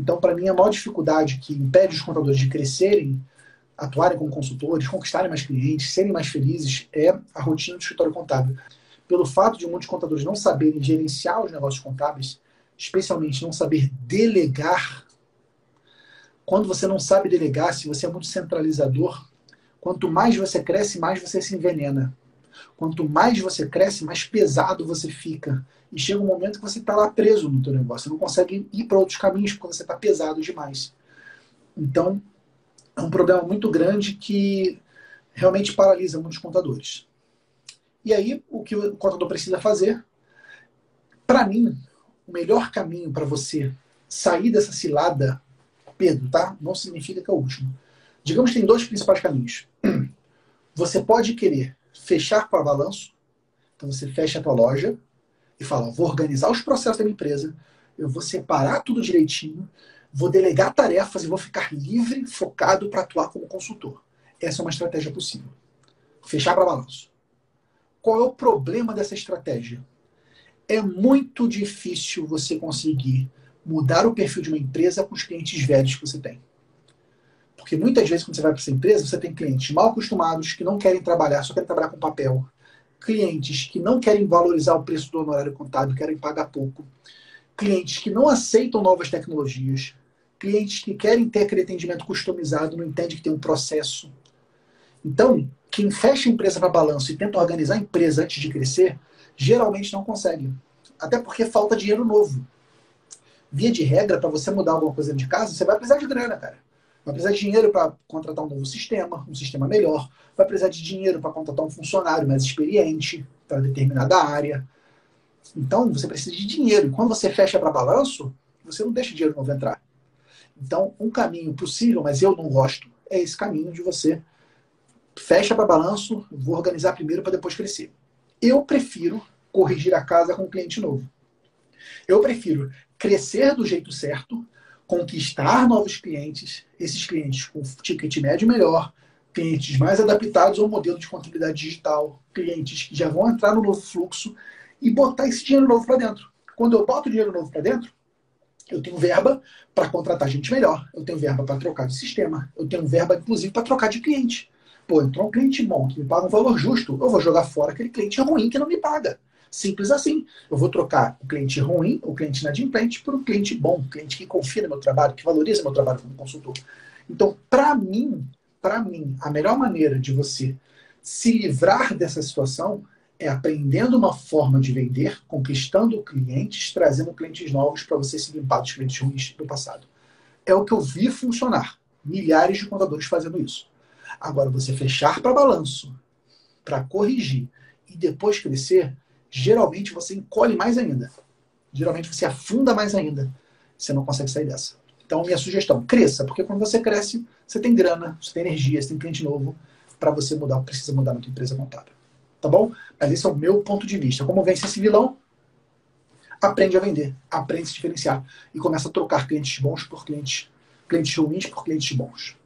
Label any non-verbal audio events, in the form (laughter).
Então, para mim, a maior dificuldade que impede os contadores de crescerem, atuarem como consultores, conquistarem mais clientes, serem mais felizes, é a rotina do escritório contábil. Pelo fato de muitos contadores não saberem gerenciar os negócios contábeis, especialmente não saber delegar. Quando você não sabe delegar, se você é muito centralizador, quanto mais você cresce, mais você se envenena. Quanto mais você cresce, mais pesado você fica. E chega um momento que você está lá preso no teu negócio. Você não consegue ir para outros caminhos porque você está pesado demais. Então, é um problema muito grande que realmente paralisa muitos contadores. E aí, o que o contador precisa fazer? Para mim, o melhor caminho para você sair dessa cilada, Pedro, tá? Não significa que é o último. Digamos que tem dois principais caminhos. (clears throat) Você pode querer fechar para balanço, então você fecha a tua loja e fala, vou organizar os processos da minha empresa, eu vou separar tudo direitinho, vou delegar tarefas e vou ficar livre, focado para atuar como consultor. Essa é uma estratégia possível. Fechar para balanço. Qual é o problema dessa estratégia? É muito difícil você conseguir mudar o perfil de uma empresa com os clientes velhos que você tem. Porque muitas vezes, quando você vai para essa empresa, você tem clientes mal acostumados, que não querem trabalhar, só querem trabalhar com papel. Clientes que não querem valorizar o preço do honorário contábil, querem pagar pouco. Clientes que não aceitam novas tecnologias. Clientes que querem ter aquele atendimento customizado, não entendem que tem um processo. Então, quem fecha a empresa para balanço e tenta organizar a empresa antes de crescer, geralmente não consegue. Até porque falta dinheiro novo. Via de regra, para você mudar alguma coisa de casa, você vai precisar de grana, cara. Vai precisar de dinheiro para contratar um novo sistema, um sistema melhor. Vai precisar de dinheiro para contratar um funcionário mais experiente para determinada área. Então, você precisa de dinheiro. E quando você fecha para balanço, você não deixa dinheiro novo entrar. Então, um caminho possível, mas eu não gosto, é esse caminho de você fecha para balanço, vou organizar primeiro para depois crescer. Eu prefiro corrigir a casa com um cliente novo. Eu prefiro crescer do jeito certo, conquistar novos clientes, esses clientes com ticket médio melhor, clientes mais adaptados ao modelo de contabilidade digital, clientes que já vão entrar no novo fluxo e botar esse dinheiro novo para dentro. Quando eu boto dinheiro novo para dentro, eu tenho verba para contratar gente melhor, eu tenho verba para trocar de sistema, eu tenho verba, inclusive, para trocar de cliente. Pô, entrou um cliente bom que me paga um valor justo, eu vou jogar fora aquele cliente ruim que não me paga. Simples assim. Eu vou trocar o cliente ruim, o cliente inadimplente, por um cliente bom, um cliente que confia no meu trabalho, que valoriza meu trabalho como consultor. Então, para mim, para mim, a melhor maneira de você se livrar dessa situação é aprendendo uma forma de vender, conquistando clientes, trazendo clientes novos para você se limpar dos clientes ruins do passado. É o que eu vi funcionar. Milhares de contadores fazendo isso. Agora, você fechar para balanço, para corrigir e depois crescer, geralmente você encolhe mais ainda. Geralmente você afunda mais ainda. Você não consegue sair dessa. Então, minha sugestão, cresça, porque quando você cresce, você tem grana, você tem energia, você tem cliente novo para você mudar, precisa mudar na empresa contábil. Tá bom? Mas esse é o meu ponto de vista. Como vence esse vilão? Aprende a vender, aprende a se diferenciar e começa a trocar clientes bons por clientes, clientes ruins por clientes bons.